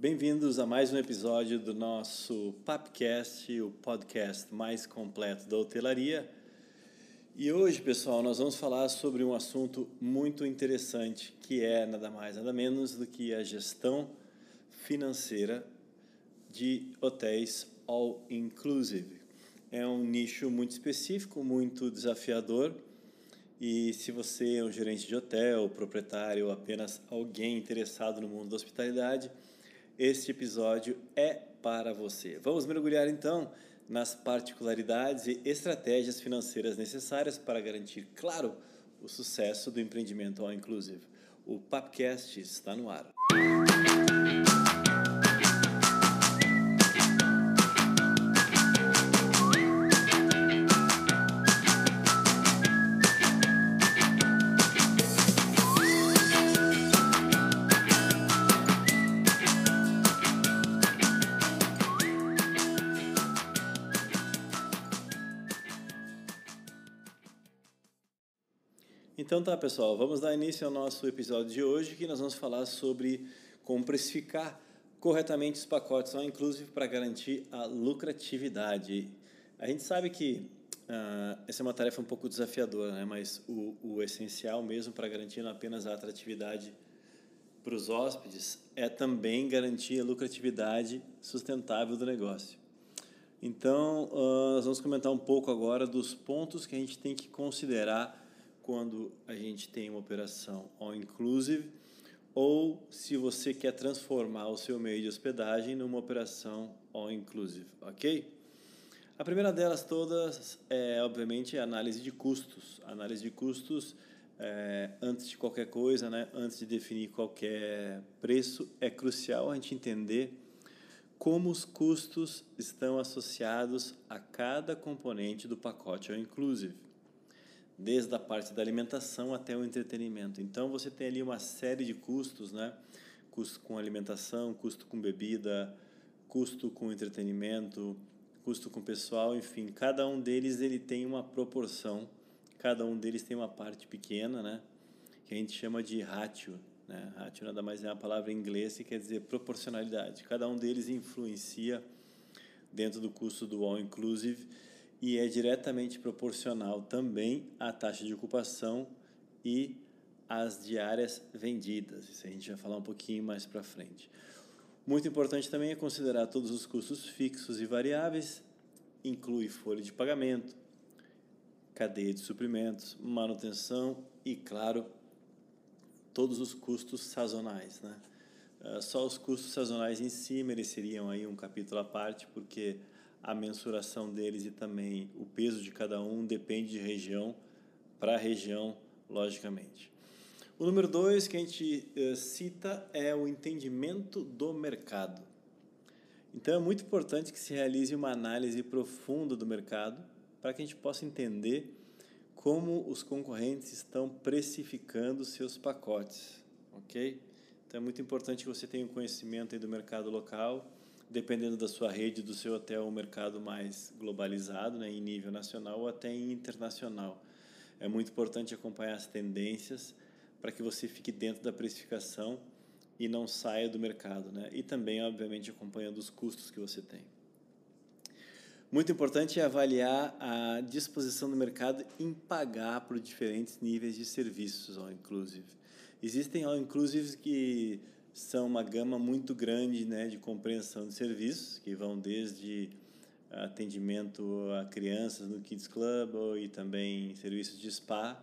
Bem-vindos a mais um episódio do nosso Papcast, o podcast mais completo da hotelaria. E hoje, pessoal, nós vamos falar sobre um assunto muito interessante, que é nada mais, nada menos do que a gestão financeira de hotéis all inclusive. É um nicho muito específico, muito desafiador. E se você é um gerente de hotel, proprietário apenas alguém interessado no mundo da hospitalidade, este episódio é para você. Vamos mergulhar então nas particularidades e estratégias financeiras necessárias para garantir, claro, o sucesso do empreendimento All Inclusive. O Papcast está no ar. Então tá, pessoal, vamos dar início ao nosso episódio de hoje, que nós vamos falar sobre como precificar corretamente os pacotes inclusive para garantir a lucratividade. A gente sabe que uh, essa é uma tarefa um pouco desafiadora, né? mas o, o essencial mesmo para garantir não apenas a atratividade para os hóspedes é também garantir a lucratividade sustentável do negócio. Então, uh, nós vamos comentar um pouco agora dos pontos que a gente tem que considerar quando a gente tem uma operação all inclusive ou se você quer transformar o seu meio de hospedagem numa operação all inclusive, ok? A primeira delas todas é, obviamente, a análise de custos. A análise de custos, é, antes de qualquer coisa, né, antes de definir qualquer preço, é crucial a gente entender como os custos estão associados a cada componente do pacote all inclusive desde a parte da alimentação até o entretenimento. Então você tem ali uma série de custos, né? Custo com alimentação, custo com bebida, custo com entretenimento, custo com pessoal, enfim, cada um deles ele tem uma proporção, cada um deles tem uma parte pequena, né? Que a gente chama de ratio, né? Ratio nada mais é uma palavra em inglês que quer dizer proporcionalidade. Cada um deles influencia dentro do custo do all inclusive e é diretamente proporcional também à taxa de ocupação e às diárias vendidas. Isso a gente vai falar um pouquinho mais para frente. Muito importante também é considerar todos os custos fixos e variáveis, inclui folha de pagamento, cadeia de suprimentos, manutenção e, claro, todos os custos sazonais. Né? Ah, só os custos sazonais em si mereceriam aí um capítulo à parte, porque a mensuração deles e também o peso de cada um depende de região para região, logicamente. O número dois que a gente uh, cita é o entendimento do mercado. Então é muito importante que se realize uma análise profunda do mercado para que a gente possa entender como os concorrentes estão precificando seus pacotes, ok? Então é muito importante que você tenha um conhecimento do mercado local dependendo da sua rede, do seu hotel, um mercado mais globalizado, né, em nível nacional ou até internacional. É muito importante acompanhar as tendências para que você fique dentro da precificação e não saia do mercado, né? E também, obviamente, acompanhando os custos que você tem. Muito importante é avaliar a disposição do mercado em pagar por diferentes níveis de serviços, all inclusive. Existem all inclusives que são uma gama muito grande né, de compreensão de serviços, que vão desde atendimento a crianças no Kids Club e também serviços de spa.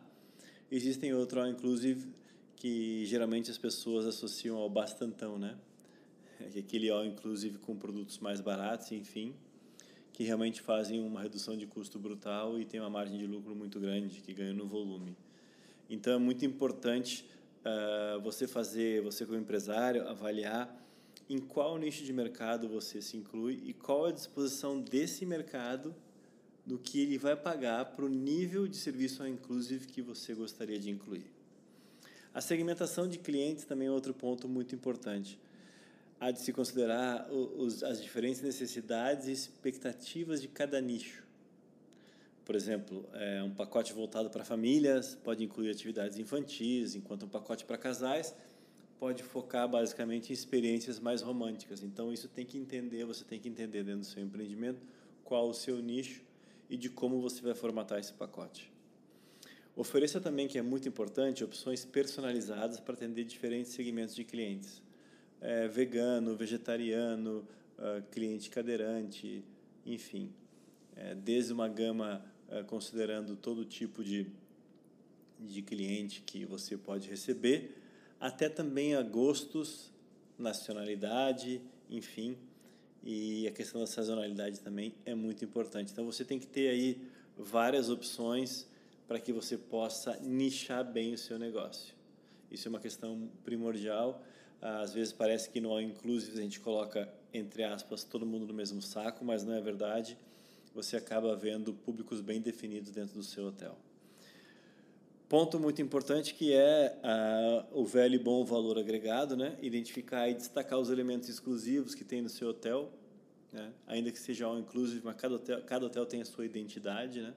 Existem outros all inclusive que geralmente as pessoas associam ao bastantão, né? É aquele all inclusive com produtos mais baratos, enfim, que realmente fazem uma redução de custo brutal e tem uma margem de lucro muito grande que ganha no volume. Então é muito importante uh, você fazer, você como empresário, avaliar em qual nicho de mercado você se inclui e qual a disposição desse mercado do que ele vai pagar para o nível de serviço inclusive que você gostaria de incluir. A segmentação de clientes também é outro ponto muito importante. Há de se considerar os, as diferentes necessidades e expectativas de cada nicho. Por exemplo, é, um pacote voltado para famílias pode incluir atividades infantis, enquanto um pacote para casais pode focar basicamente em experiências mais românticas. Então isso tem que entender, você tem que entender dentro do seu empreendimento qual o seu nicho e de como você vai formatar esse pacote. Ofereça também, que é muito importante, opções personalizadas para atender diferentes segmentos de clientes. É, vegano, vegetariano, uh, cliente cadeirante, enfim. É, desde uma gama considerando todo tipo de, de cliente que você pode receber, até também a gostos, nacionalidade, enfim. E a questão da sazonalidade também é muito importante. Então você tem que ter aí várias opções para que você possa nichar bem o seu negócio. Isso é uma questão primordial. Às vezes parece que no All Inclusive a gente coloca, entre aspas, todo mundo no mesmo saco, mas não é verdade. Você acaba vendo públicos bem definidos dentro do seu hotel. Ponto muito importante que é uh, o velho e bom valor agregado, né? Identificar e destacar os elementos exclusivos que tem no seu hotel, né? Ainda que seja all inclusive, mas cada hotel, cada hotel tem a sua identidade, né?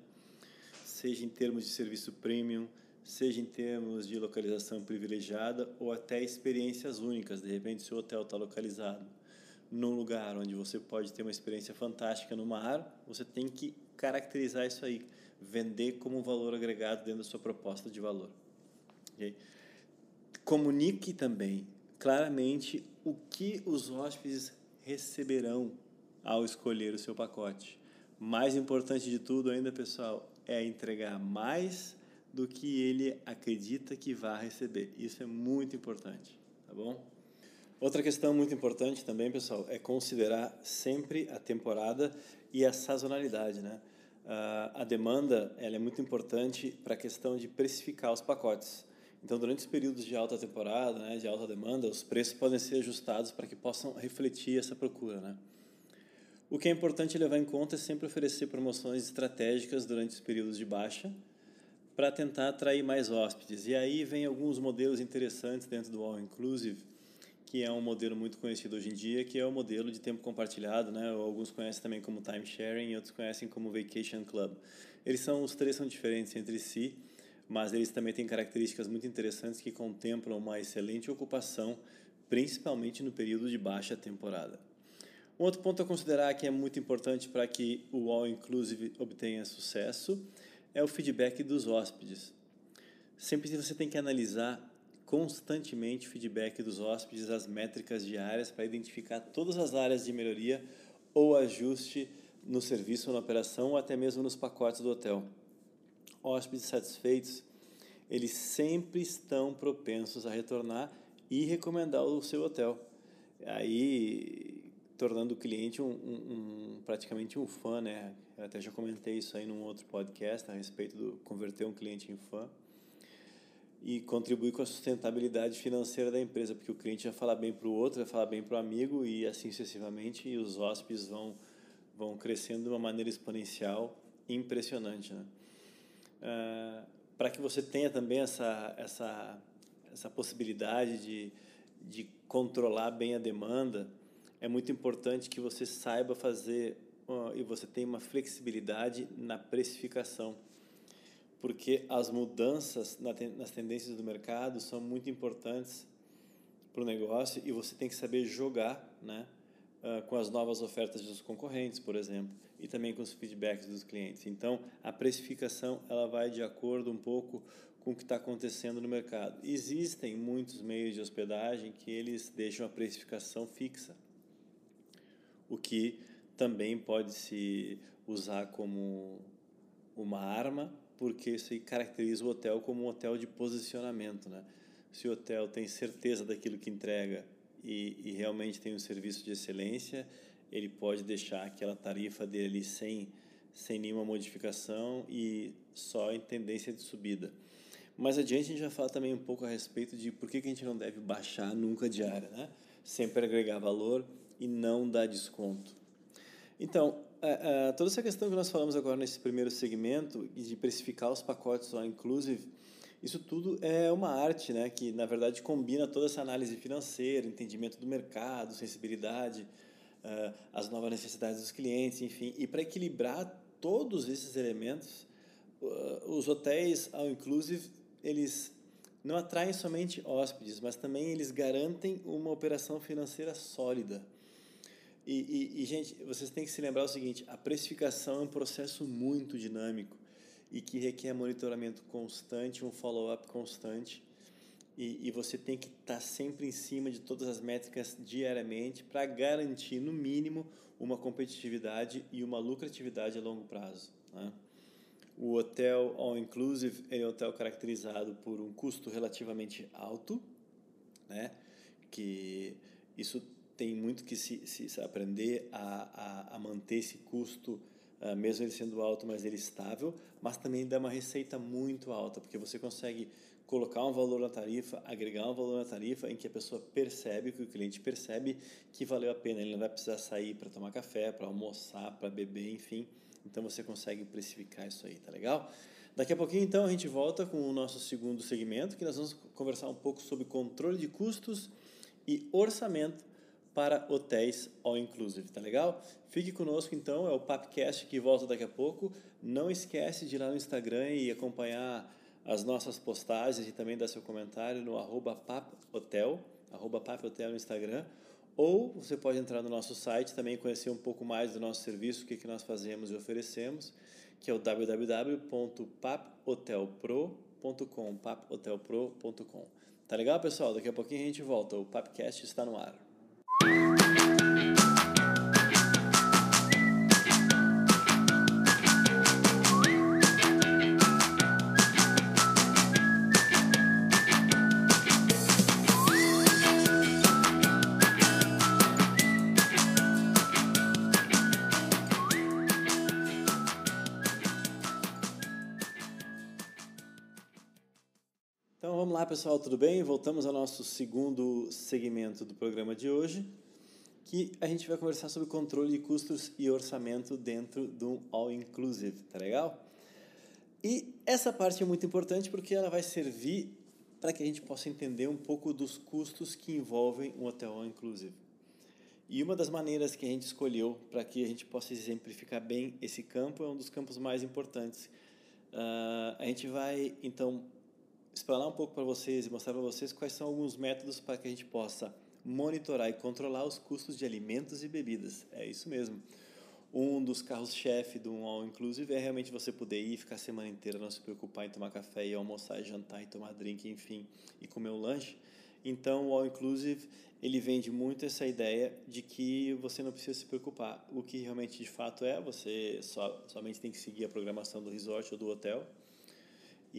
seja em termos de serviço premium, seja em termos de localização privilegiada ou até experiências únicas. De repente, se o hotel está localizado num lugar onde você pode ter uma experiência fantástica no mar, você tem que caracterizar isso aí, vender como um valor agregado dentro da sua proposta de valor. Okay? Comunique também claramente o que os hóspedes receberão ao escolher o seu pacote. Mais importante de tudo ainda, pessoal, é entregar mais do que ele acredita que vai receber. Isso é muito importante, tá bom? Outra questão muito importante também, pessoal, é considerar sempre a temporada e a sazonalidade, né? Uh, a demanda ela é muito importante para a questão de precificar os pacotes. Então, durante os períodos de alta temporada, né, de alta demanda, os preços podem ser ajustados para que possam refletir essa procura, né? O que é importante levar em conta é sempre oferecer promoções estratégicas durante os períodos de baixa para tentar atrair mais hóspedes. E aí vem alguns modelos interessantes dentro do All Inclusive, que é um modelo muito conhecido hoje em dia, que é o modelo de tempo compartilhado, né? Alguns conhecem também como time sharing e outros conhecem como vacation club. Eles são os três são diferentes entre si, mas eles também têm características muito interessantes que contemplam uma excelente ocupação, principalmente no período de baixa temporada. Um outro ponto a considerar que é muito importante para que o All Inclusive obtenha sucesso é o feedback dos hóspedes. Sempre você tem que analisar constantemente feedback dos hóspedes, as métricas diárias para identificar todas as áreas de melhoria ou ajuste no serviço na operação ou até mesmo nos pacotes do hotel. Hóspedes satisfeitos, eles sempre estão propensos a retornar e recomendar o seu hotel. Aí tornando o cliente um, um, um, praticamente um fã, né? Eu até já comentei isso aí num outro podcast a respeito do converter um cliente em fã e contribuir com a sustentabilidade financeira da empresa, porque o cliente vai falar bem para o outro, vai falar bem para o amigo e assim sucessivamente, e os hóspedes vão vão crescendo de uma maneira exponencial impressionante, né? Uh, para que você tenha também essa essa essa possibilidade de de controlar bem a demanda, é muito importante que você saiba fazer e você tenha uma flexibilidade na precificação, porque as mudanças nas tendências do mercado são muito importantes para o negócio e você tem que saber jogar, né, uh, com as novas ofertas dos concorrentes, por exemplo, e também com os feedbacks dos clientes. Então, a precificação ela vai de acordo um pouco com o que está acontecendo no mercado. Existem muitos meios de hospedagem que eles deixam a precificação fixa o que também pode se usar como uma arma, porque isso aí caracteriza o hotel como um hotel de posicionamento, né? Se o hotel tem certeza daquilo que entrega e, e realmente tem um serviço de excelência, ele pode deixar aquela tarifa dele sem, sem nenhuma modificação e só em tendência de subida. Mais adiante a gente vai falar também um pouco a respeito de por que, que a gente não deve baixar nunca a diária, né? Sempre agregar valor e não dá desconto. Então, a, a, toda essa questão que nós falamos agora nesse primeiro segmento de precificar os pacotes all inclusive, isso tudo é uma arte, né, que na verdade combina toda essa análise financeira, entendimento do mercado, sensibilidade, uh, as novas necessidades dos clientes, enfim, e para equilibrar todos esses elementos, os hotéis all inclusive eles não atraem somente hóspedes, mas também eles garantem uma operação financeira sólida. E, e, e, gente, vocês têm que se lembrar o seguinte: a precificação é um processo muito dinâmico e que requer monitoramento constante, um follow-up constante. E, e, você tem que estar tá sempre em cima de todas as métricas diariamente para garantir, no mínimo, uma competitividade e uma lucratividade a longo prazo. Né? O hotel all inclusive é um hotel caracterizado por um custo relativamente alto, né? Que isso tem muito que se, se aprender a, a, a, manter esse custo, uh, mesmo ele sendo alto, mas ele estável, mas também dá uma receita muito alta, porque você consegue colocar um valor na tarifa, agregar um valor na tarifa em que a pessoa percebe, que o cliente percebe que valeu a pena, ele não vai precisar sair para tomar café, para almoçar, para beber, enfim. Então você consegue precificar isso aí, tá legal? Daqui a pouquinho, então, a gente volta com o nosso segundo segmento, que nós vamos conversar um pouco sobre controle de custos e orçamento para hotéis all inclusive, tá legal? Fique conosco então, é o Papcast que volta daqui a pouco. Não esquece de ir lá no Instagram e acompanhar as nossas postagens e também dar seu comentário no arroba paphotel, arroba paphotel no Instagram. Ou você pode entrar no nosso site também conhecer um pouco mais do nosso serviço, o que, que nós fazemos e oferecemos, que é o www.paphotelpro.com, paphotelpro.com. Tá legal, pessoal? Daqui a pouquinho a gente volta. O Papcast está no ar. Pessoal, tudo bem? Voltamos ao nosso segundo segmento do programa de hoje, que a gente vai conversar sobre controle de custos e orçamento dentro do All Inclusive, tá legal? E essa parte é muito importante porque ela vai servir para que a gente possa entender um pouco dos custos que envolvem um hotel All Inclusive. E uma das maneiras que a gente escolheu para que a gente possa exemplificar bem esse campo é um dos campos mais importantes. Uh, a gente vai, então, explanar um pouco para vocês e mostrar para vocês quais são alguns métodos para que a gente possa monitorar e controlar os custos de alimentos e bebidas. É isso mesmo. Um dos carros-chefe do All Inclusive é realmente você poder ir, ficar a semana inteira, não se preocupar em tomar café e almoçar, e jantar e tomar drink, enfim, e comer um lanche. Então, o All Inclusive, ele vende muito essa ideia de que você não precisa se preocupar. O que realmente de fato é, você só, somente tem que seguir a programação do resort ou do hotel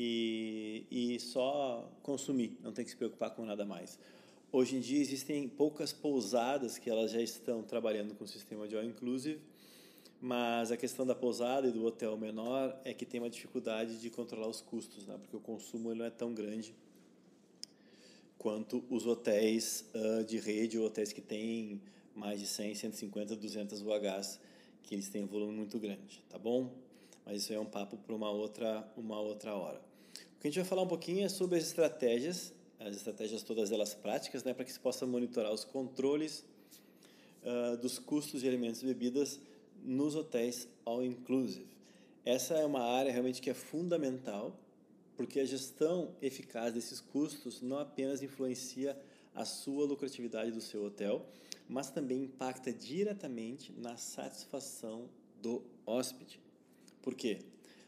e, e só consumir, não tem que se preocupar com nada mais. Hoje em dia existem poucas pousadas que elas já estão trabalhando com o sistema de all inclusive, mas a questão da pousada e do hotel menor é que tem uma dificuldade de controlar os custos, né? porque o consumo não é tão grande quanto os hotéis uh, de rede ou hotéis que têm mais de 100, 150, 200 UHs, que eles têm um volume muito grande, tá bom? Mas isso é um papo para uma outra, uma outra hora. O que a gente vai falar um pouquinho é sobre as estratégias, as estratégias todas elas práticas, né, para que se possa monitorar os controles uh, dos custos de alimentos e bebidas nos hotéis all inclusive. Essa é uma área realmente que é fundamental, porque a gestão eficaz desses custos não apenas influencia a sua lucratividade do seu hotel, mas também impacta diretamente na satisfação do hóspede. Por quê?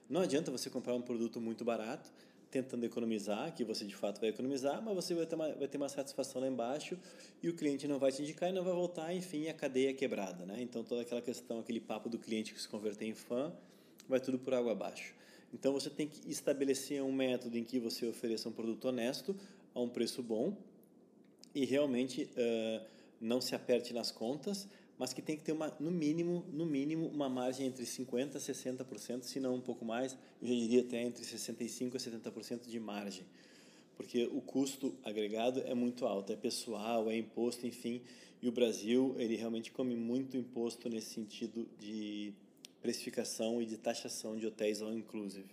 Não adianta você comprar um produto muito barato, tentando economizar, que você de fato vai economizar, mas você vai ter uma, vai ter uma satisfação lá embaixo e o cliente não vai te indicar e não vai voltar, enfim, a cadeia é quebrada. Né? Então, toda aquela questão, aquele papo do cliente que se converter em fã, vai tudo por água abaixo. Então, você tem que estabelecer um método em que você ofereça um produto honesto a um preço bom e realmente uh, não se aperte nas contas, mas que tem que ter uma, no mínimo, no mínimo, uma margem entre 50% e 60%, se não um pouco mais, eu já diria até entre 65% e 70% de margem, porque o custo agregado é muito alto, é pessoal, é imposto, enfim, e o Brasil, ele realmente come muito imposto nesse sentido de precificação e de taxação de hotéis all inclusive.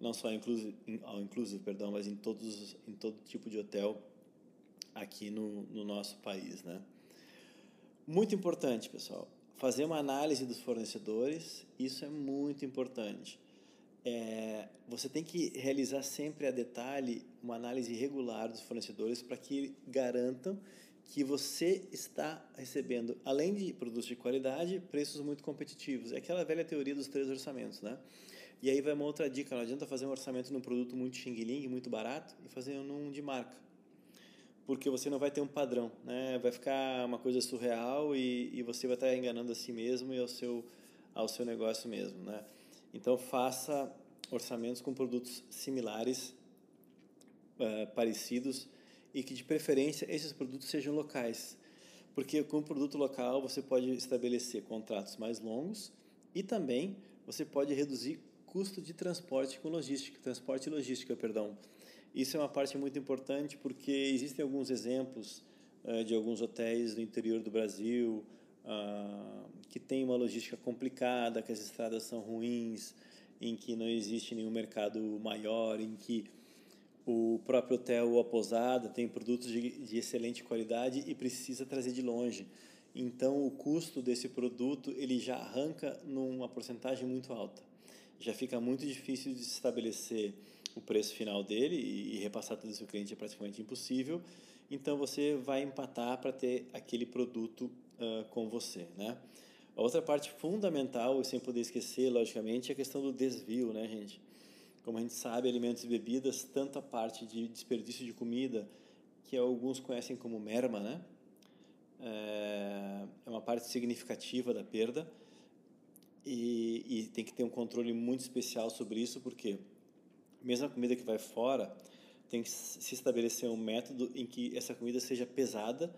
Não só inclusive, all inclusive, perdão, mas em todos em todo tipo de hotel aqui no, no nosso país, né? Muito importante, pessoal, fazer uma análise dos fornecedores, isso é muito importante. é, você tem que realizar sempre a detalhe uma análise regular dos fornecedores para que garantam que você está recebendo, além de produtos de qualidade, preços muito competitivos. É aquela velha teoria dos três orçamentos, né? E aí vai uma outra dica, não adianta fazer um orçamento num produto muito xing-ling, muito barato, e fazer num de marca. Porque você não vai ter um padrão, né? Vai ficar uma coisa surreal e, e você vai estar enganando a si mesmo e ao seu, ao seu negócio mesmo, né? Então, faça orçamentos com produtos similares, uh, parecidos, e que de preferência esses produtos sejam locais, porque com o produto local você pode estabelecer contratos mais longos e também você pode reduzir custo de transporte com logística, transporte e logística, perdão. Isso é uma parte muito importante porque existem alguns exemplos uh, de alguns hotéis no interior do Brasil uh, que têm uma logística complicada, que as estradas são ruins, em que não existe nenhum mercado maior, em que o próprio hotel ou a pousada tem produtos de, de excelente qualidade e precisa trazer de longe. Então, o custo desse produto ele já arranca numa porcentagem muito alta. Já fica muito difícil de estabelecer o preço final dele e repassar tudo isso ao cliente é praticamente impossível. Então, você vai empatar para ter aquele produto uh, com você, né? A outra parte fundamental, sem poder esquecer, logicamente, é a questão do desvio, né, gente? Como a gente sabe, alimentos e bebidas, tanto a parte de desperdício de comida, que alguns conhecem como merma, né? É, é uma parte significativa da perda e, e tem que ter um controle muito especial sobre isso, porque mesmo a comida que vai fora, tem que se estabelecer um método em que essa comida seja pesada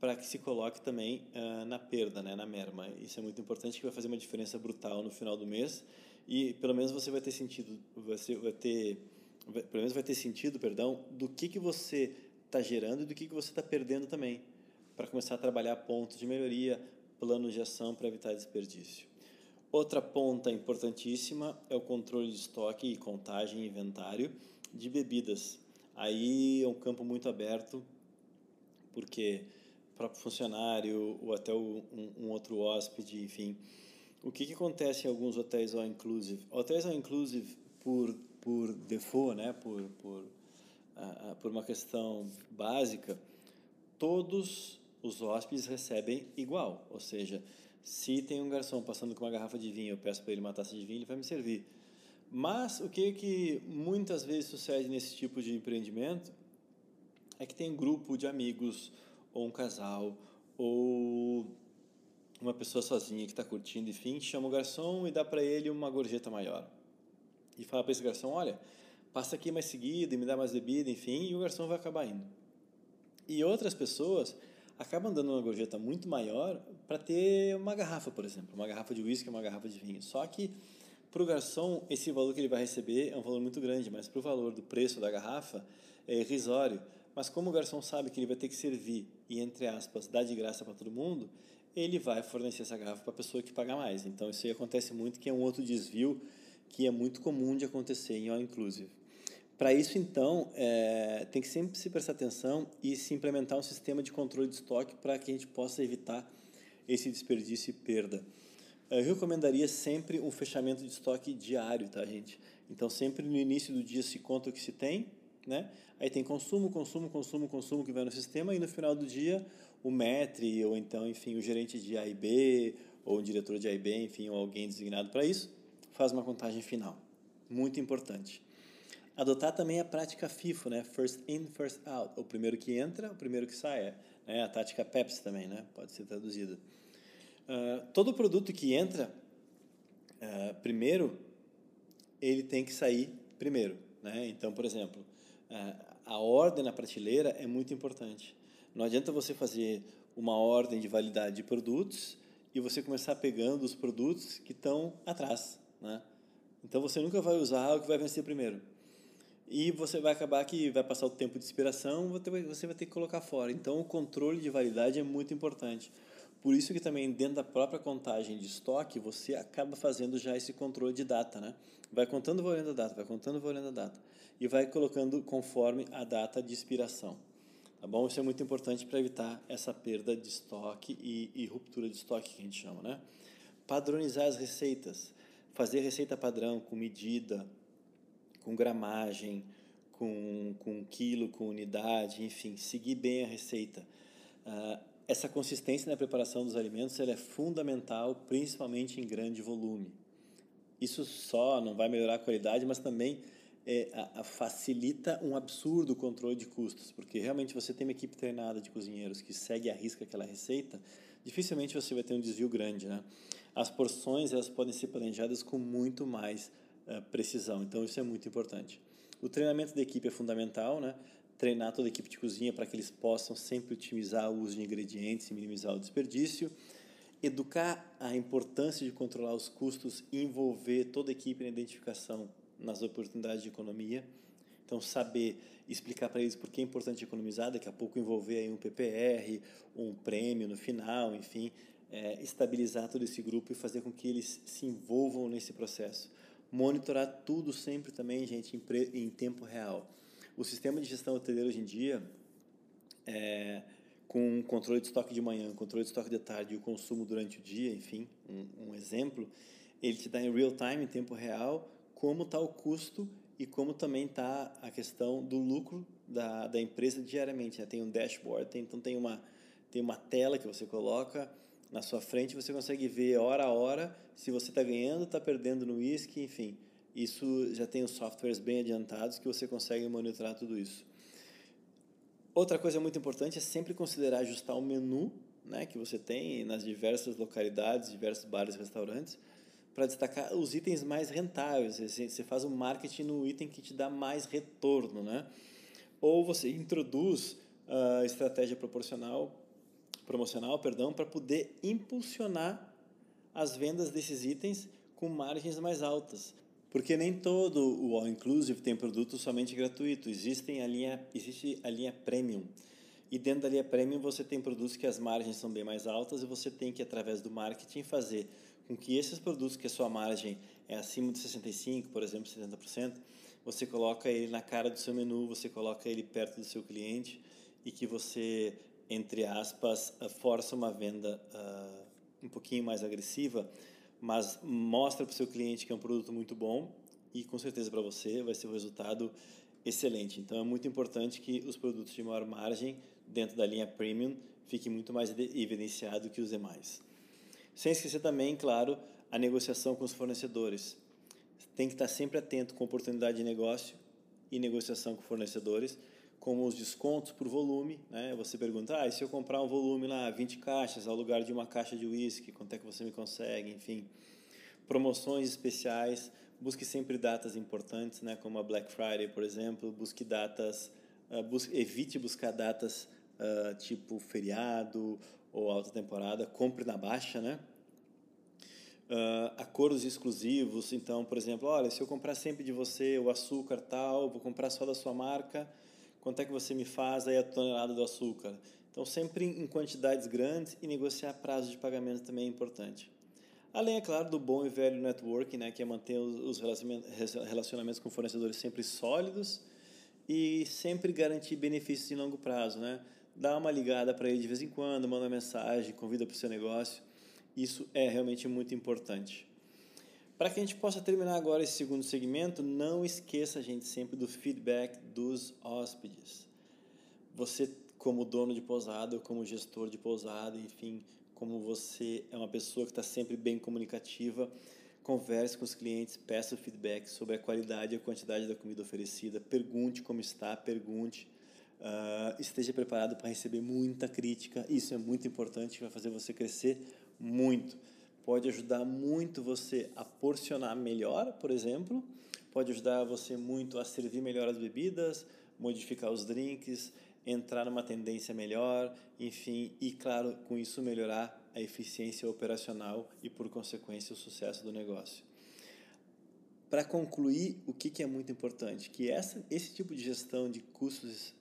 para que se coloque também uh, na perda, né, na merma. Isso é muito importante, que vai fazer uma diferença brutal no final do mês e pelo menos você vai ter sentido, você vai ter, pelo menos vai ter sentido, perdão, do que que você está gerando e do que que você está perdendo também, para começar a trabalhar pontos de melhoria, planos de ação para evitar desperdício. Outra ponta importantíssima é o controle de estoque e contagem e inventário de bebidas. Aí é um campo muito aberto, porque o próprio funcionário ou até um, um outro hóspede, enfim, o que, que acontece em alguns hotéis all inclusive? Hotéis all inclusive, por, por default, né, por, por, uh, por uma questão básica, todos os hóspedes recebem igual. Ou seja, se tem um garçom passando com uma garrafa de vinho, eu peço para ele uma taça de vinho, ele vai me servir. Mas o que, que muitas vezes sucede nesse tipo de empreendimento é que tem um grupo de amigos, ou um casal, ou uma pessoa sozinha que está curtindo, enfim, chama o garçom e dá para ele uma gorjeta maior. E fala para esse garçom: olha, passa aqui mais seguido e me dá mais bebida, enfim, e o garçom vai acabar indo. E outras pessoas acabam dando uma gorjeta muito maior para ter uma garrafa, por exemplo, uma garrafa de uísque, uma garrafa de vinho. Só que para o garçom, esse valor que ele vai receber é um valor muito grande, mas para o valor do preço da garrafa é irrisório. Mas como o garçom sabe que ele vai ter que servir e, entre aspas, dar de graça para todo mundo, ele vai fornecer essa garrafa para a pessoa que paga mais. Então, isso aí acontece muito, que é um outro desvio que é muito comum de acontecer em All Inclusive. Para isso, então, é, tem que sempre se prestar atenção e se implementar um sistema de controle de estoque para que a gente possa evitar esse desperdício e perda. Eu recomendaria sempre um fechamento de estoque diário, tá, gente? Então, sempre no início do dia se conta o que se tem, né? Aí tem consumo, consumo, consumo, consumo que vai no sistema e no final do dia o METRE, ou então, enfim, o gerente de A e B, ou o diretor de A e B, enfim, ou alguém designado para isso, faz uma contagem final. Muito importante. Adotar também a prática FIFO, né? First in, first out. O primeiro que entra, o primeiro que sai. Né? A tática Pepsi também, né? Pode ser traduzida. Uh, todo produto que entra uh, primeiro, ele tem que sair primeiro. Né? Então, por exemplo, uh, a ordem na prateleira é muito importante. Não adianta você fazer uma ordem de validade de produtos e você começar pegando os produtos que estão atrás, né? Então você nunca vai usar o que vai vencer primeiro. E você vai acabar que vai passar o tempo de expiração, você vai ter que colocar fora. Então o controle de validade é muito importante. Por isso que também dentro da própria contagem de estoque, você acaba fazendo já esse controle de data, né? Vai contando o valor da data, vai contando o valor da data e vai colocando conforme a data de expiração. Tá bom? Isso é muito importante para evitar essa perda de estoque e, e, ruptura de estoque que a gente chama, né? Padronizar as receitas, fazer receita padrão com medida, com gramagem, com, com quilo, com unidade, enfim, seguir bem a receita. Uh, essa consistência na preparação dos alimentos é fundamental, principalmente em grande volume. Isso só não vai melhorar a qualidade, mas também é, a, a facilita um absurdo controle de custos, porque realmente você tem uma equipe treinada de cozinheiros que segue a risca aquela receita, dificilmente você vai ter um desvio grande, né? As porções elas podem ser planejadas com muito mais precisão, então isso é muito importante. O treinamento da equipe é fundamental, né? Treinar toda a equipe de cozinha para que eles possam sempre otimizar o uso de ingredientes e minimizar o desperdício. Educar a importância de controlar os custos e envolver toda a equipe na identificação nas oportunidades de economia. Então, saber explicar para eles por que é importante economizar, daqui a pouco envolver aí um PPR, um prêmio no final, enfim, é, estabilizar todo esse grupo e fazer com que eles se envolvam nesse processo. Monitorar tudo sempre também, gente, em, pre, em tempo real. O sistema de gestão hoteleira hoje em dia, é, com controle de estoque de manhã, controle de estoque de tarde e o consumo durante o dia, enfim, um, um exemplo, ele te dá em real time, em tempo real, como está o custo e como também está a questão do lucro da, da empresa diariamente. Né? Tem um dashboard, tem, então tem uma, tem uma tela que você coloca na sua frente, você consegue ver hora a hora se você está ganhando, está perdendo no whisky, enfim. Isso já tem os softwares bem adiantados que você consegue monitorar tudo isso. Outra coisa muito importante é sempre considerar ajustar o menu né, que você tem nas diversas localidades, diversos bares e restaurantes, para destacar os itens mais rentáveis. Você faz o marketing no item que te dá mais retorno, né? Ou você introduz a uh, estratégia proporcional, promocional, perdão, para poder impulsionar as vendas desses itens com margens mais altas. Porque nem todo o All Inclusive tem produto somente gratuito. Existem a linha, existe a linha Premium. E dentro da linha Premium você tem produtos que as margens são bem mais altas e você tem que, através do marketing, fazer com que esses produtos que a sua margem é acima de 65%, por exemplo, 70%, você coloca ele na cara do seu menu, você coloca ele perto do seu cliente e que você, entre aspas, força uma venda uh, um pouquinho mais agressiva, mas mostra para o seu cliente que é um produto muito bom e com certeza para você vai ser um resultado excelente. Então é muito importante que os produtos de maior margem dentro da linha premium fiquem muito mais evidenciado que os demais. Sem esquecer também, claro, a negociação com os fornecedores. Tem que estar sempre atento com oportunidade de negócio e negociação com fornecedores, como os descontos por volume. Né? Você pergunta, ah, e se eu comprar um volume lá, 20 caixas, ao lugar de uma caixa de uísque, quanto é que você me consegue? Enfim, promoções especiais. Busque sempre datas importantes, né? como a Black Friday, por exemplo. Busque datas, uh, busque, evite buscar datas uh, tipo feriado ou alta temporada. Compre na baixa, né? uh, acordos exclusivos. Então, por exemplo, olha, se eu comprar sempre de você o açúcar tal, vou comprar só da sua marca, quanto é que você me faz aí a tonelada do açúcar? Então, sempre em quantidades grandes e negociar prazo de pagamento também é importante. Além, é claro, do bom e velho networking, né, que é manter os relacionamentos com fornecedores sempre sólidos e sempre garantir benefícios em longo prazo. Né? Dá uma ligada para ele de vez em quando, manda uma mensagem, convida para o seu negócio. Isso é realmente muito importante. Para que a gente possa terminar agora esse segundo segmento, não esqueça a gente sempre do feedback dos hóspedes. Você, como dono de pousada, ou como gestor de pousada, enfim, como você é uma pessoa que está sempre bem comunicativa, converse com os clientes, peça o feedback sobre a qualidade e a quantidade da comida oferecida, pergunte como está, pergunte. Uh, esteja preparado para receber muita crítica, isso é muito importante, vai fazer você crescer muito. Pode ajudar muito você a porcionar melhor, por exemplo, pode ajudar você muito a servir melhor as bebidas, modificar os drinks, entrar numa tendência melhor, enfim, e claro, com isso melhorar a eficiência operacional e por consequência o sucesso do negócio. Para concluir, o que, que é muito importante? Que essa, esse tipo de gestão de custos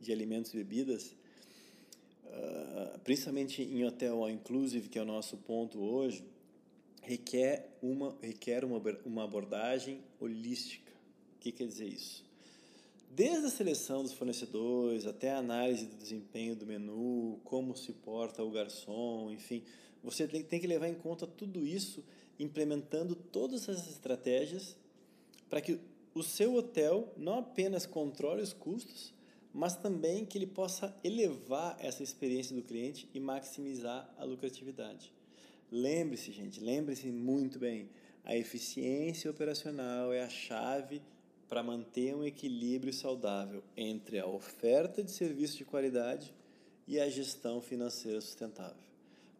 de alimentos e bebidas ah, principalmente em hotel all inclusive, que é o nosso ponto hoje, requer uma, requer uma, uma abordagem holística. O que quer dizer isso? Desde a seleção dos fornecedores até a análise do desempenho do menu, como se porta o garçom, enfim, você tem que levar em conta tudo isso, implementando todas essas estratégias para que o seu hotel não apenas controle os custos, mas também que ele possa elevar essa experiência do cliente e maximizar a lucratividade. Lembre-se, gente, lembre-se muito bem, a eficiência operacional é a chave para manter um equilíbrio saudável entre a oferta de serviço de qualidade e a gestão financeira sustentável.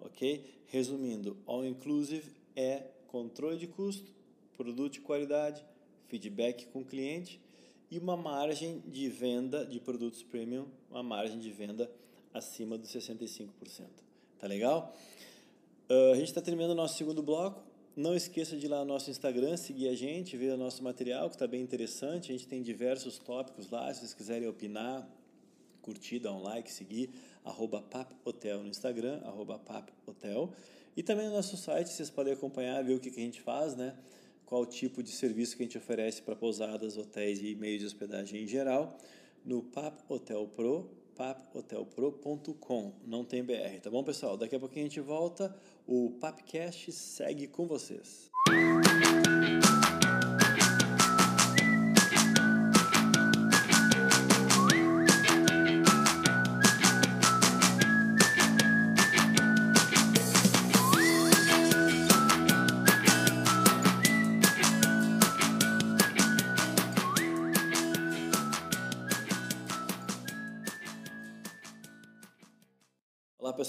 Ok? Resumindo, All Inclusive é controle de custo, produto de qualidade, feedback com o cliente e uma margem de venda de produtos premium, uma margem de venda acima dos 65%. Tá legal? Uh, a gente está terminando o nosso segundo bloco. Não esqueça de ir lá no nosso Instagram, seguir a gente, ver o nosso material, que está bem interessante. A gente tem diversos tópicos lá, se vocês quiserem opinar, curtir, dar um like, seguir, arroba papotel no Instagram, arroba papotel. E também no nosso site, vocês podem acompanhar, ver o que, que a gente faz, né? Qual tipo de serviço que a gente oferece para pousadas, hotéis e meios de hospedagem em geral, no Pap Hotel Pro, paphotelpro.com. Não tem BR, tá bom, pessoal? Daqui a pouquinho a gente volta. O Papcast segue com vocês.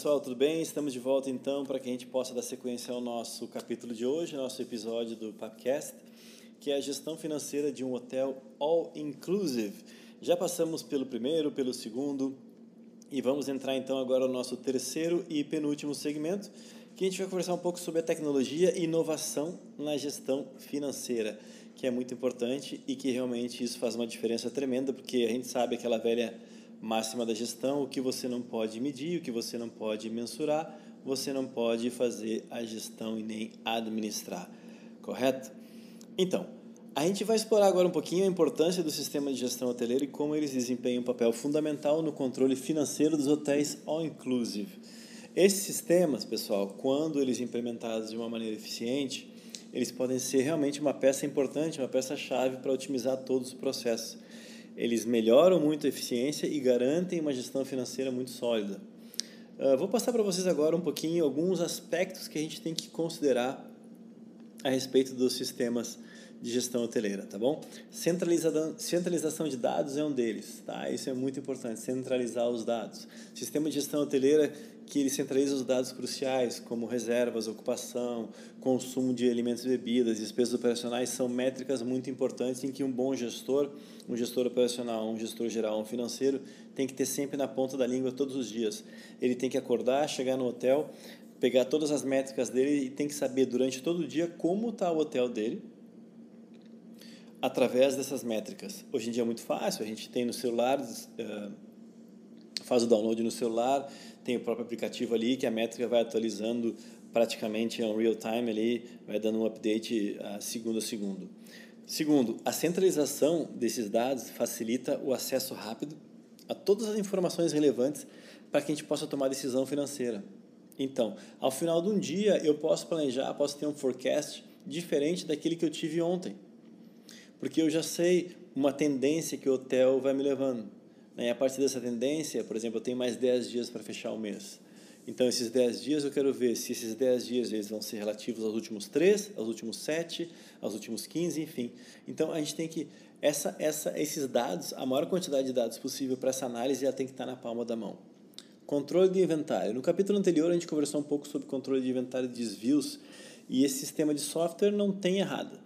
Pessoal, tudo bem? Estamos de volta então para que a gente possa dar sequência ao nosso capítulo de hoje, nosso episódio do Papcast, que é a gestão financeira de um hotel all inclusive. Já passamos pelo primeiro, pelo segundo e vamos entrar então agora no nosso terceiro e penúltimo segmento, que a gente vai conversar um pouco sobre a tecnologia e inovação na gestão financeira, que é muito importante e que realmente isso faz uma diferença tremenda, porque a gente sabe aquela velha máxima da gestão, o que você não pode medir, o que você não pode mensurar, você não pode fazer a gestão e nem administrar, correto? Então, a gente vai explorar agora um pouquinho a importância do sistema de gestão hoteleira e como eles desempenham um papel fundamental no controle financeiro dos hotéis all-inclusive. Esses sistemas, pessoal, quando eles implementados de uma maneira eficiente, eles podem ser realmente uma peça importante, uma peça-chave para otimizar todos os processos eles melhoram muito a eficiência e garantem uma gestão financeira muito sólida. Uh, vou passar para vocês agora um pouquinho alguns aspectos que a gente tem que considerar a respeito dos sistemas de gestão hoteleira, tá bom? Centralização de dados é um deles, tá? Isso é muito importante, centralizar os dados. Sistema de gestão hoteleira que ele centraliza os dados cruciais, como reservas, ocupação, consumo de alimentos e bebidas, despesas operacionais, são métricas muito importantes em que um bom gestor, um gestor operacional, um gestor geral, um financeiro, tem que ter sempre na ponta da língua todos os dias. Ele tem que acordar, chegar no hotel, pegar todas as métricas dele e tem que saber durante todo o dia como está o hotel dele, através dessas métricas. Hoje em dia é muito fácil, a gente tem no celular, uh, faz o download no celular, tem o próprio aplicativo ali que a métrica vai atualizando praticamente em real time ali, vai dando um update uh, segundo a segundo. Segundo, a centralização desses dados facilita o acesso rápido a todas as informações relevantes para que a gente possa tomar decisão financeira. Então, ao final de um dia, eu posso planejar, posso ter um forecast diferente daquele que eu tive ontem. Porque eu já sei uma tendência que o hotel vai me levando. Né? A partir dessa tendência, por exemplo, eu tenho mais 10 dias para fechar o mês. Então, esses 10 dias eu quero ver se esses 10 dias eles vão ser relativos aos últimos 3, aos últimos 7, aos últimos 15, enfim. Então, a gente tem que. Essa, essa, esses dados, a maior quantidade de dados possível para essa análise, ela tem que estar na palma da mão. Controle de inventário. No capítulo anterior, a gente conversou um pouco sobre controle de inventário de desvios e esse sistema de software não tem errado.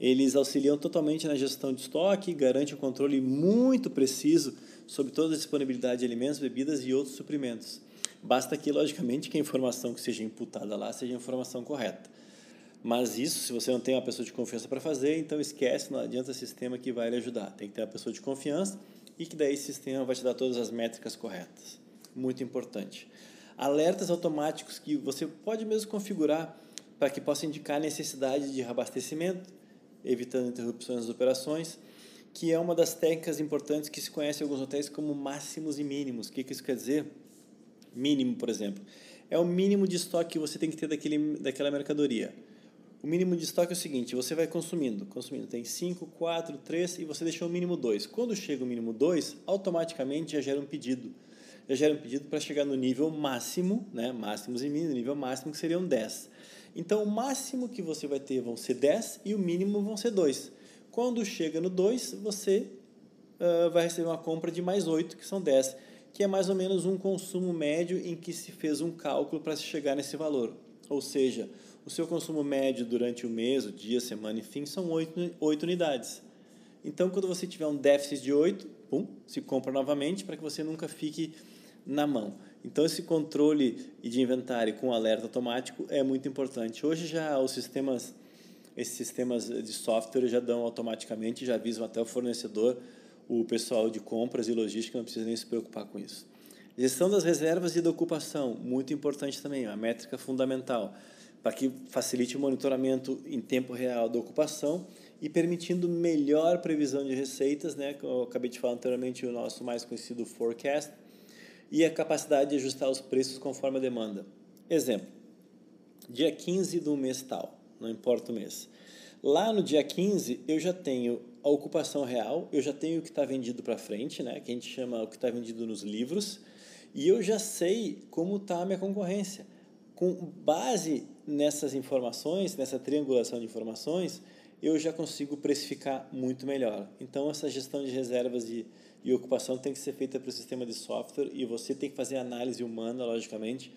Eles auxiliam totalmente na gestão de estoque, garante um controle muito preciso sobre toda a disponibilidade de alimentos, bebidas e outros suprimentos. Basta que, logicamente, que a informação que seja imputada lá seja a informação correta. Mas isso, se você não tem uma pessoa de confiança para fazer, então esquece, não adianta sistema que vai lhe ajudar. Tem que ter uma pessoa de confiança e que daí esse sistema vai te dar todas as métricas corretas. Muito importante. Alertas automáticos que você pode mesmo configurar para que possa indicar necessidade de reabastecimento, evitando interrupções das operações, que é uma das técnicas importantes que se conhece em alguns hotéis como máximos e mínimos. O que, que isso quer dizer? Mínimo, por exemplo, é o mínimo de estoque que você tem que ter daquele, daquela mercadoria. O mínimo de estoque é o seguinte, você vai consumindo, consumindo, tem 5, 4, 3 e você deixou o mínimo 2. Quando chega o mínimo 2, automaticamente já gera um pedido. Já gera um pedido para chegar no nível máximo, né, máximos e mínimos, nível máximo que seriam 10. Então, o máximo que você vai ter vão ser 10 e o mínimo vão ser 2. Quando chega no 2, você uh, vai receber uma compra de mais 8, que são 10, que é mais ou menos um consumo médio em que se fez um cálculo para se chegar nesse valor. Ou seja, o seu consumo médio durante o mês, o dia, semana, enfim, são 8, 8 unidades. Então, quando você tiver um déficit de 8, pum, se compra novamente para que você nunca fique na mão. Então, esse controle de inventário com alerta automático é muito importante. Hoje já os sistemas, esses sistemas de software já dão automaticamente, já avisam até o fornecedor, o pessoal de compras e logística não precisa nem se preocupar com isso. Gestão das reservas e da ocupação, muito importante também, uma métrica fundamental para que facilite o monitoramento em tempo real da ocupação e permitindo melhor previsão de receitas, né, como eu acabei de falar anteriormente, o nosso mais conhecido forecast, e a capacidade de ajustar os preços conforme a demanda. Exemplo, dia 15 do mês tal, não importa o mês. Lá no dia 15, eu já tenho a ocupação real, eu já tenho o que está vendido para frente, né, que a gente chama o que está vendido nos livros, e eu já sei como está a minha concorrência. Com base nessas informações, nessa triangulação de informações, eu já consigo precificar muito melhor. Então, essa gestão de reservas e, e ocupação tem que ser feita para o sistema de software e você tem que fazer análise humana, logicamente,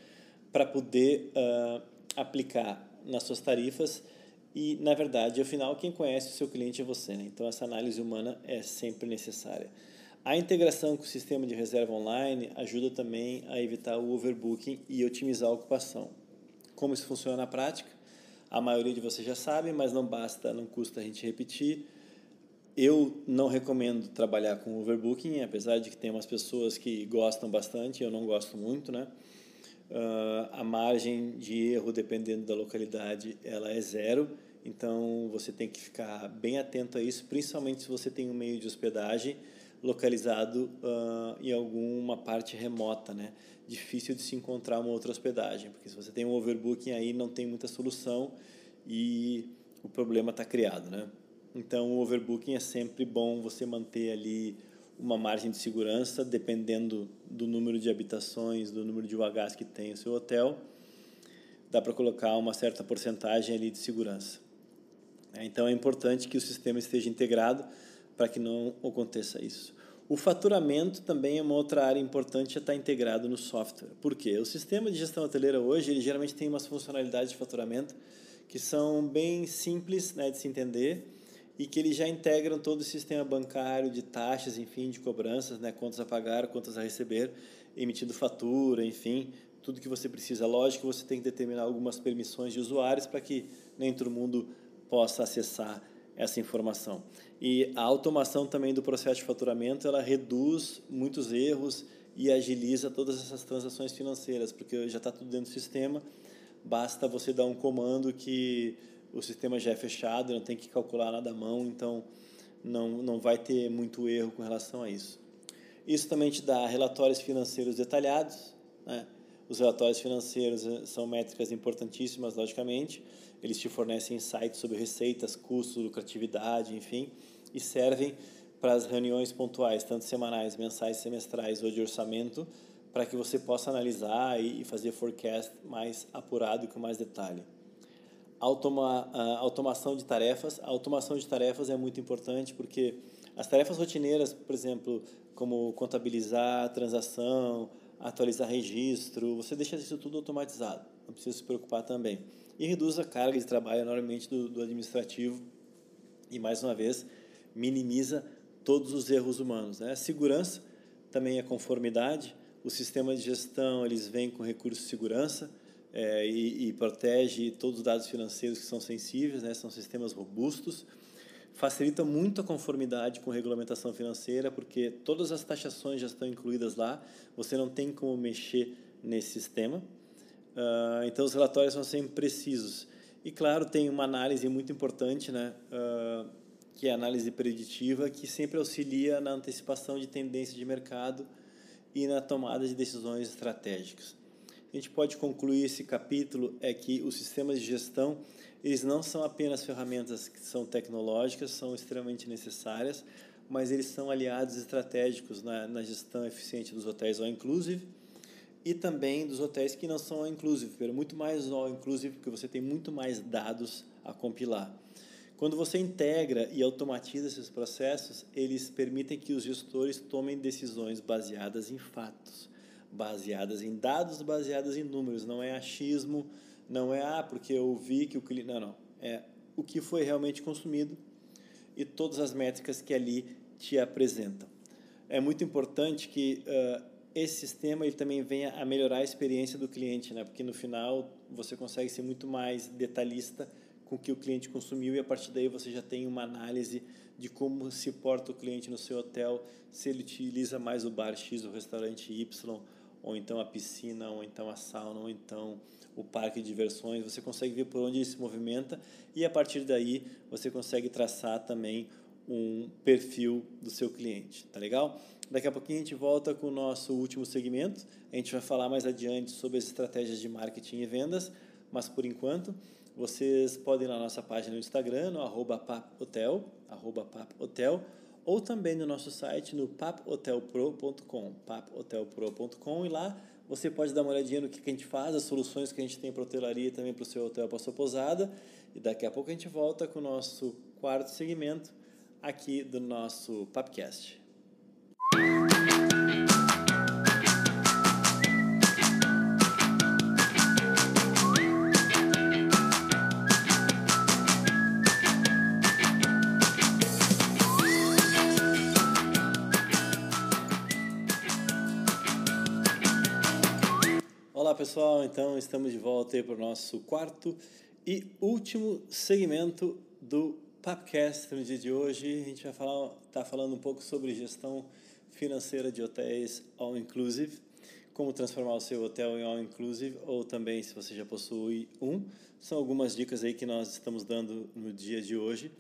para poder uh, aplicar nas suas tarifas. E, na verdade, afinal, quem conhece o seu cliente é você. Né? Então, essa análise humana é sempre necessária. A integração com o sistema de reserva online ajuda também a evitar o overbooking e otimizar a ocupação. Como isso funciona na prática? A maioria de vocês já sabe, mas não basta, não custa a gente repetir. Eu não recomendo trabalhar com overbooking, apesar de que tem umas pessoas que gostam bastante, eu não gosto muito, né? Uh, a margem de erro, dependendo da localidade, ela é zero. Então, você tem que ficar bem atento a isso, principalmente se você tem um meio de hospedagem localizado uh, em alguma parte remota, né? Difícil de se encontrar uma outra hospedagem, porque se você tem um overbooking aí não tem muita solução e o problema está criado, né? Então o overbooking é sempre bom você manter ali uma margem de segurança, dependendo do número de habitações, do número de UHs que tem o seu hotel, dá para colocar uma certa porcentagem ali de segurança. Então é importante que o sistema esteja integrado para que não aconteça isso. O faturamento também é uma outra área importante a estar integrado no software. Por quê? O sistema de gestão hoteleira hoje, ele geralmente tem umas funcionalidades de faturamento que são bem simples né, de se entender e que eles já integram todo o sistema bancário de taxas, enfim, de cobranças, né, contas a pagar, contas a receber, emitindo fatura, enfim, tudo que você precisa. Lógico que você tem que determinar algumas permissões de usuários para que nem todo mundo possa acessar essa informação. E a automação também do processo de faturamento, ela reduz muitos erros e agiliza todas essas transações financeiras, porque já está tudo dentro do sistema, basta você dar um comando que o sistema já é fechado, não tem que calcular nada à mão, então não, não vai ter muito erro com relação a isso. Isso também te dá relatórios financeiros detalhados, né? Os relatórios financeiros eh, são métricas importantíssimas, logicamente. Eles te fornecem insights sobre receitas, custos, lucratividade, enfim, e servem para as reuniões pontuais, tanto semanais, mensais, semestrais ou de orçamento, para que você possa analisar e fazer forecast mais apurado e com mais detalhe. Automa, automação de tarefas. A automação de tarefas é muito importante porque as tarefas rotineiras, por exemplo, como contabilizar transação, atualizar registro, você deixa isso tudo automatizado, não precisa se preocupar também. E reduz a carga de trabalho enormemente do, do administrativo e, mais uma vez, minimiza todos os erros humanos. Né? Segurança também é conformidade, o sistema de gestão eles vêm com recursos de segurança é, e, e protege todos os dados financeiros que são sensíveis, né? são sistemas robustos, facilita muito a conformidade com regulamentação financeira, porque todas as taxações já estão incluídas lá, você não tem como mexer nesse sistema. Uh, então, os relatórios são sempre precisos. E, claro, tem uma análise muito importante, né, uh, que é a análise preditiva, que sempre auxilia na antecipação de tendência de mercado e na tomada de decisões estratégicas. A gente pode concluir esse capítulo é que os sistemas de gestão eles não são apenas ferramentas que são tecnológicas, são extremamente necessárias, mas eles são aliados estratégicos na, na gestão eficiente dos hotéis all inclusive e também dos hotéis que não são all inclusive, pero muito mais all inclusive porque você tem muito mais dados a compilar. Quando você integra e automatiza esses processos, eles permitem que os gestores tomem decisões baseadas em fatos, baseadas em dados, baseadas em números. Não é achismo, não é ah, porque eu vi que o cliente. Não, não. É o que foi realmente consumido e todas as métricas que ali te apresentam. É muito importante que uh, esse sistema ele também venha a melhorar a experiência do cliente, né? porque no final você consegue ser muito mais detalhista com o que o cliente consumiu e a partir daí você já tem uma análise de como se porta o cliente no seu hotel, se ele utiliza mais o bar X, o restaurante Y, ou então a piscina, ou então a sauna, ou então o parque de diversões. Você consegue ver por onde ele se movimenta e a partir daí você consegue traçar também um perfil do seu cliente, tá legal? Daqui a pouquinho a gente volta com o nosso último segmento. A gente vai falar mais adiante sobre as estratégias de marketing e vendas, mas por enquanto vocês podem ir na nossa página no Instagram, no arroba papotel, arroba ou também no nosso site no papotelpro.com, papotelpro.com e lá você pode dar uma olhadinha no que a gente faz, as soluções que a gente tem para hotelaria e também para o seu hotel, para a sua pousada. E daqui a pouco a gente volta com o nosso quarto segmento aqui do nosso Papcast. Pessoal, então estamos de volta aí para o nosso quarto e último segmento do Papcast no dia de hoje. A gente vai falar, tá falando um pouco sobre gestão financeira de hotéis all inclusive, como transformar o seu hotel em all inclusive ou também se você já possui um. São algumas dicas aí que nós estamos dando no dia de hoje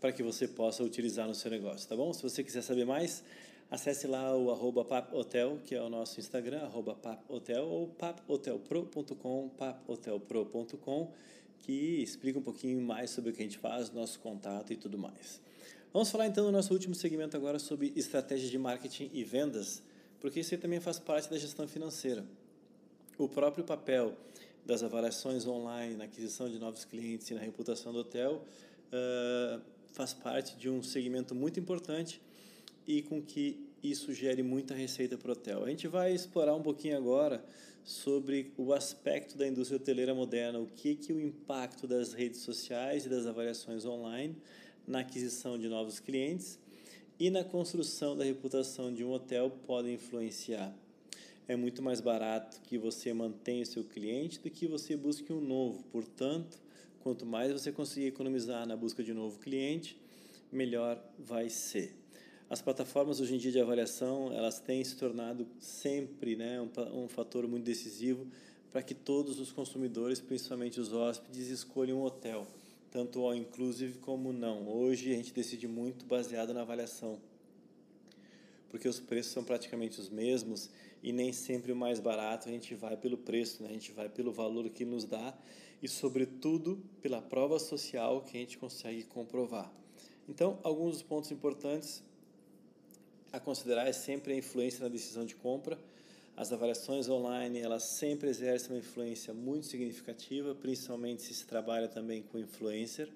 para que você possa utilizar no seu negócio, tá bom? Se você quiser saber mais, Acesse lá o arroba paphotel, que é o nosso Instagram, arroba paphotel, ou paphotelpro.com, paphotelpro.com, que explica um pouquinho mais sobre o que a gente faz, nosso contato e tudo mais. Vamos falar então no nosso último segmento agora sobre estratégias de marketing e vendas, porque isso também faz parte da gestão financeira. O próprio papel das avaliações online, na aquisição de novos clientes e na reputação do hotel uh, faz parte de um segmento muito importante e com que isso gere muita receita para o hotel. A gente vai explorar um pouquinho agora sobre o aspecto da indústria hoteleira moderna, o que, que o impacto das redes sociais e das avaliações online na aquisição de novos clientes e na construção da reputação de um hotel podem influenciar. É muito mais barato que você mantenha o seu cliente do que você busque um novo. Portanto, quanto mais você conseguir economizar na busca de um novo cliente, melhor vai ser. As plataformas hoje em dia de avaliação, elas têm se tornado sempre né, um, um fator muito decisivo para que todos os consumidores, principalmente os hóspedes, escolham um hotel, tanto all inclusive como não. Hoje a gente decide muito baseado na avaliação, porque os preços são praticamente os mesmos e nem sempre o mais barato a gente vai pelo preço, né? a gente vai pelo valor que nos dá e, sobretudo, pela prova social que a gente consegue comprovar. Então, alguns dos pontos importantes a considerar é sempre a influência na decisão de compra. As avaliações online, elas sempre exercem uma influência muito significativa, principalmente se se trabalha também com influencer,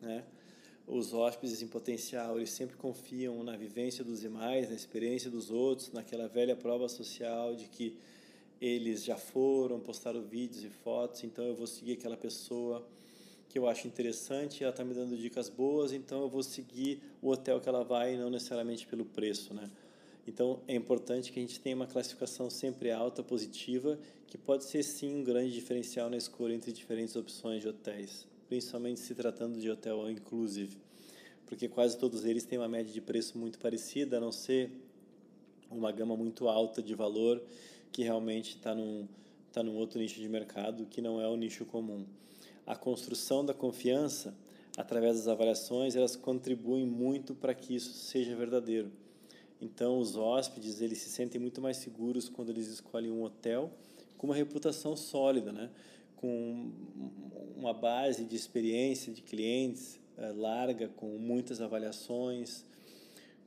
né? Os hóspedes em potencial, eles sempre confiam na vivência dos demais, na experiência dos outros, naquela velha prova social de que eles já foram, postaram vídeos e fotos, então eu vou seguir aquela pessoa que eu acho interessante, ela está me dando dicas boas, então eu vou seguir o hotel que ela vai, não necessariamente pelo preço, né? Então é importante que a gente tenha uma classificação sempre alta, positiva, que pode ser sim um grande diferencial na escolha entre diferentes opções de hotéis, principalmente se tratando de hotel inclusive, porque quase todos eles têm uma média de preço muito parecida, a não ser uma gama muito alta de valor que realmente está num, tá num outro nicho de mercado que não é o nicho comum a construção da confiança através das avaliações, elas contribuem muito para que isso seja verdadeiro. Então, os hóspedes, eles se sentem muito mais seguros quando eles escolhem um hotel com uma reputação sólida, né? com uma base de experiência de clientes uh, larga, com muitas avaliações,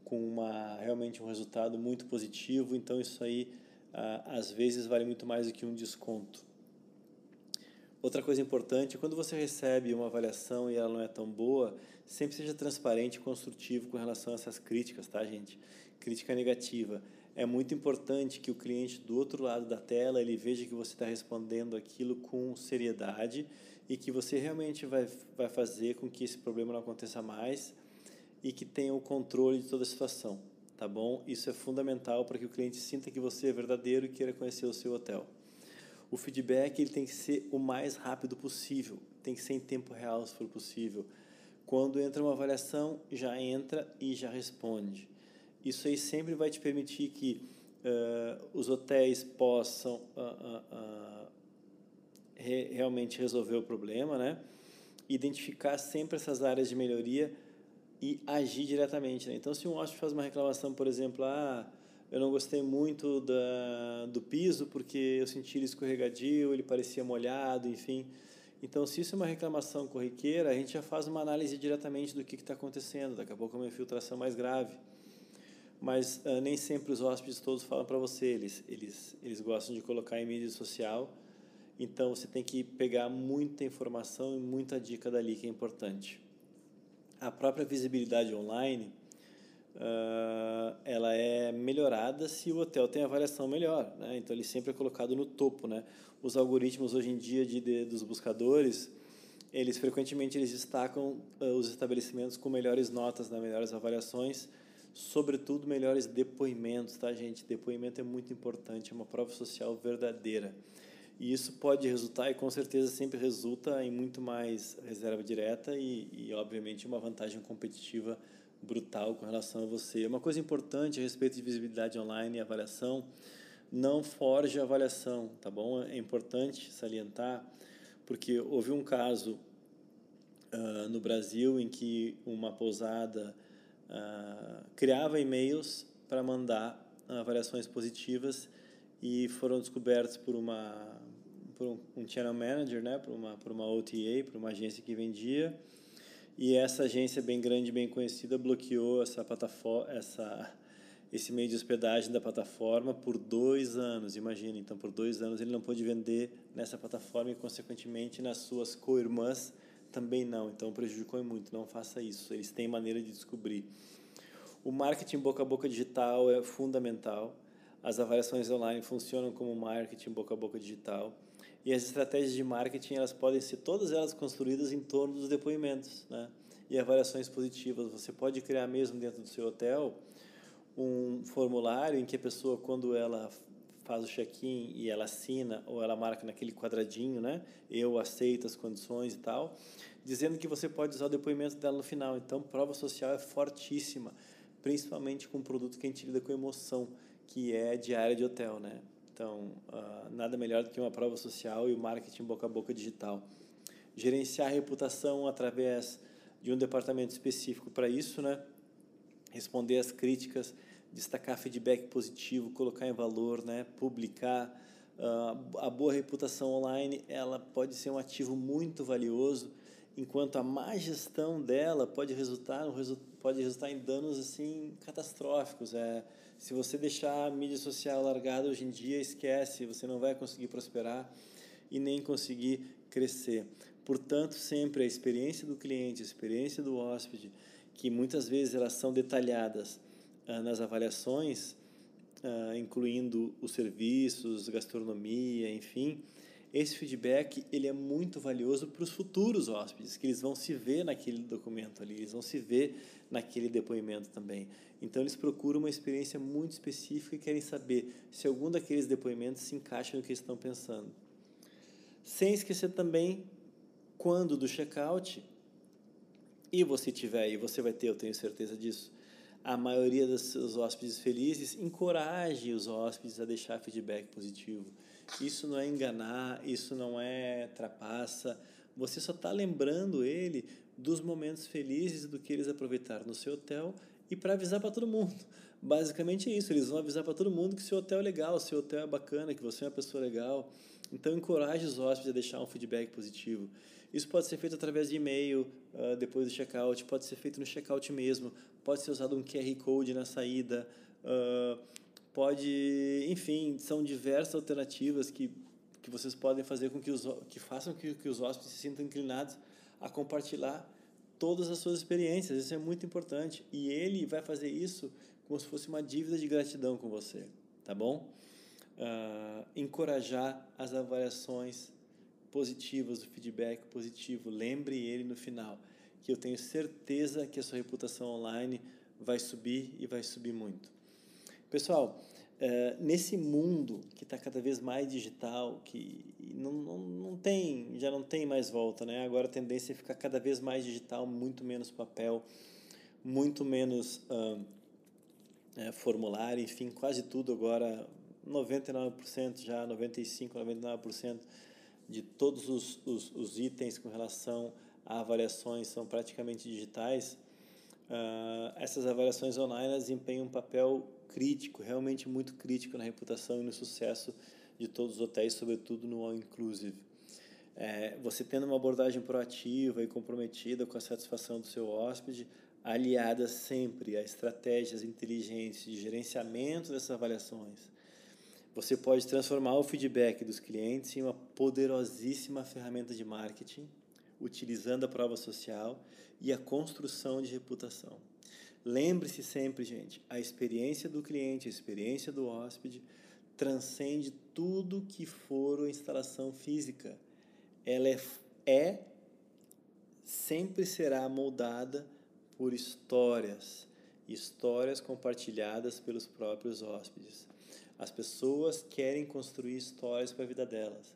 com uma realmente um resultado muito positivo. Então isso aí uh, às vezes vale muito mais do que um desconto. Outra coisa importante, quando você recebe uma avaliação e ela não é tão boa, sempre seja transparente e construtivo com relação a essas críticas, tá, gente? Crítica negativa. É muito importante que o cliente do outro lado da tela ele veja que você está respondendo aquilo com seriedade e que você realmente vai, vai fazer com que esse problema não aconteça mais e que tenha o controle de toda a situação, tá bom? Isso é fundamental para que o cliente sinta que você é verdadeiro e queira conhecer o seu hotel. O feedback ele tem que ser o mais rápido possível, tem que ser em tempo real se for possível. Quando entra uma avaliação, já entra e já responde. Isso aí sempre vai te permitir que uh, os hotéis possam uh, uh, re realmente resolver o problema, né? Identificar sempre essas áreas de melhoria e agir diretamente. Né? Então, se um hóspede faz uma reclamação, por exemplo, ah, eu não gostei muito da, do piso porque eu senti ele escorregadio, ele parecia molhado, enfim. Então, se isso é uma reclamação corriqueira, a gente já faz uma análise diretamente do que está acontecendo. Daqui a pouco é uma infiltração mais grave. Mas uh, nem sempre os hóspedes todos falam para você. Eles, eles, eles gostam de colocar em mídia social. Então, você tem que pegar muita informação e muita dica dali que é importante. A própria visibilidade online uh, ela é melhorada se o hotel tem avaliação melhor, né? Então ele sempre é colocado no topo, né? Os algoritmos hoje em dia de, de dos buscadores, eles frequentemente eles destacam uh, os estabelecimentos com melhores notas, né? melhores avaliações, sobretudo melhores depoimentos, tá, gente? Depoimento é muito importante, é uma prova social verdadeira. E isso pode resultar, e com certeza sempre resulta, em muito mais reserva direta e, e obviamente, uma vantagem competitiva brutal com relação a você. Uma coisa importante a respeito de visibilidade online e avaliação, não forge a avaliação, tá bom? É importante salientar, porque houve um caso uh, no Brasil em que uma pousada uh, criava e-mails para mandar avaliações positivas e foram descobertos por uma por um, um channel manager, né, por uma por uma OTA, por uma agência que vendia e essa agência bem grande, bem conhecida, bloqueou essa plataforma, essa, esse meio de hospedagem da plataforma por dois anos. Imagina, então por dois anos ele não pôde vender nessa plataforma e, consequentemente, nas suas co-irmãs também não. Então prejudicou muito. Não faça isso. Eles têm maneira de descobrir. O marketing boca a boca digital é fundamental. As avaliações online funcionam como marketing boca a boca digital. E as estratégias de marketing, elas podem ser todas elas construídas em torno dos depoimentos, né? E avaliações positivas. Você pode criar mesmo dentro do seu hotel um formulário em que a pessoa, quando ela faz o check-in e ela assina ou ela marca naquele quadradinho, né? Eu aceito as condições e tal, dizendo que você pode usar o depoimento dela no final. Então, prova social é fortíssima, principalmente com um produto que a gente lida com emoção, que é diária de hotel, né? Então, uh, nada melhor do que uma prova social e o marketing boca a boca digital. Gerenciar a reputação através de um departamento específico para isso, né? Responder às críticas, destacar feedback positivo, colocar em valor, né? Publicar. Uh, a boa reputação online, ela pode ser um ativo muito valioso, enquanto a má gestão dela pode resultar, pode resultar em danos assim catastróficos. É, se você deixar a mídia social largada hoje em dia, esquece, você não vai conseguir prosperar e nem conseguir crescer. Portanto, sempre a experiência do cliente, a experiência do hóspede, que muitas vezes elas são detalhadas ah, nas avaliações, ah, incluindo os serviços, gastronomia, enfim, esse feedback ele é muito valioso para os futuros hóspedes, que eles vão se ver naquele documento ali, eles vão se ver naquele depoimento também. Então eles procuram uma experiência muito específica e querem saber se algum daqueles depoimentos se encaixa no que eles estão pensando. Sem esquecer também quando do checkout e você tiver e você vai ter, eu tenho certeza disso, a maioria dos hóspedes felizes, encoraje os hóspedes a deixar feedback positivo. Isso não é enganar, isso não é trapaça. Você só está lembrando ele dos momentos felizes do que eles aproveitaram no seu hotel e para avisar para todo mundo. Basicamente é isso, eles vão avisar para todo mundo que seu hotel é legal, seu hotel é bacana, que você é uma pessoa legal. Então encoraje os hóspedes a deixar um feedback positivo. Isso pode ser feito através de e-mail, uh, depois do checkout, pode ser feito no checkout mesmo, pode ser usado um QR Code na saída, uh, pode, enfim, são diversas alternativas que, que vocês podem fazer com que os que façam que, que os hóspedes se sintam inclinados a compartilhar todas as suas experiências. Isso é muito importante e ele vai fazer isso como se fosse uma dívida de gratidão com você, tá bom? Uh, encorajar as avaliações positivas, o feedback positivo. Lembre ele no final, que eu tenho certeza que a sua reputação online vai subir e vai subir muito. Pessoal, é, nesse mundo que está cada vez mais digital, que não, não, não tem, já não tem mais volta, né? Agora a tendência é ficar cada vez mais digital, muito menos papel, muito menos uh, formulário, enfim, quase tudo agora, 99% já, 95%, 99% de todos os, os, os, itens com relação a avaliações são praticamente digitais, uh, essas avaliações online desempenham um papel crítico, realmente muito crítico na reputação e no sucesso de todos os hotéis, sobretudo no All Inclusive. É, você tendo uma abordagem proativa e comprometida com a satisfação do seu hóspede, aliada sempre a estratégias inteligentes de gerenciamento dessas avaliações, você pode transformar o feedback dos clientes em uma poderosíssima ferramenta de marketing, utilizando a prova social e a construção de reputação. Lembre-se sempre, gente, a experiência do cliente, a experiência do hóspede transcende tudo que for a instalação física. Ela é, é sempre será moldada por histórias, histórias compartilhadas pelos próprios hóspedes. As pessoas querem construir histórias para a vida delas.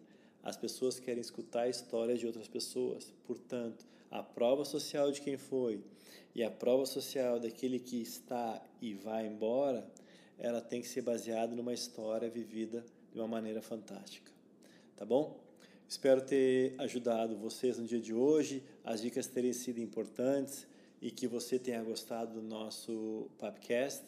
As pessoas querem escutar histórias de outras pessoas. Portanto, a prova social de quem foi e a prova social daquele que está e vai embora, ela tem que ser baseada numa história vivida de uma maneira fantástica. Tá bom? Espero ter ajudado vocês no dia de hoje, as dicas terem sido importantes e que você tenha gostado do nosso podcast.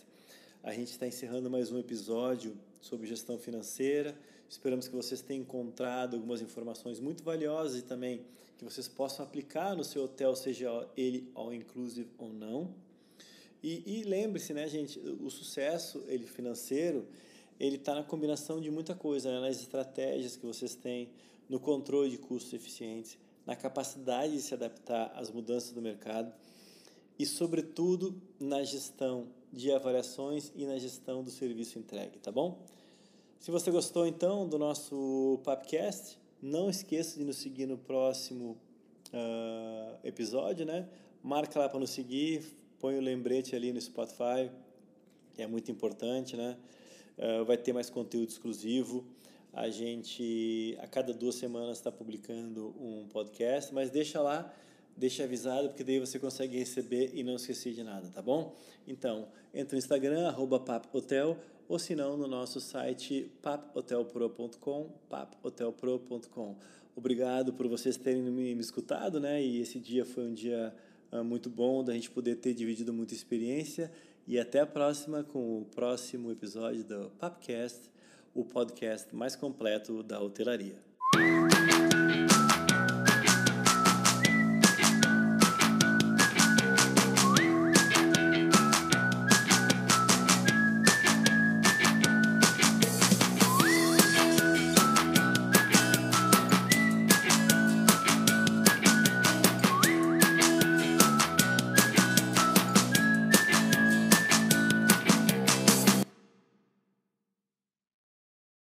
A gente está encerrando mais um episódio sobre gestão financeira. Esperamos que vocês tenham encontrado algumas informações muito valiosas e também que vocês possam aplicar no seu hotel, seja ele all inclusive ou não. E, e lembre-se, né, gente, o sucesso ele financeiro ele está na combinação de muita coisa, né? nas estratégias que vocês têm, no controle de custos eficientes, na capacidade de se adaptar às mudanças do mercado e, sobretudo, na gestão de avaliações e na gestão do serviço entregue, tá bom? Se você gostou então do nosso podcast, não esqueça de nos seguir no próximo uh, episódio, né? Marca lá para nos seguir, põe o lembrete ali no Spotify, que é muito importante, né? Uh, vai ter mais conteúdo exclusivo. A gente, a cada duas semanas, está publicando um podcast, mas deixa lá deixe avisado, porque daí você consegue receber e não esquecer de nada, tá bom? Então, entre no Instagram, arroba ou se não, no nosso site papohotelpro.com, papohotelpro.com. Obrigado por vocês terem me, me escutado, né? E esse dia foi um dia uh, muito bom da gente poder ter dividido muita experiência. E até a próxima com o próximo episódio do Papcast, o podcast mais completo da hotelaria.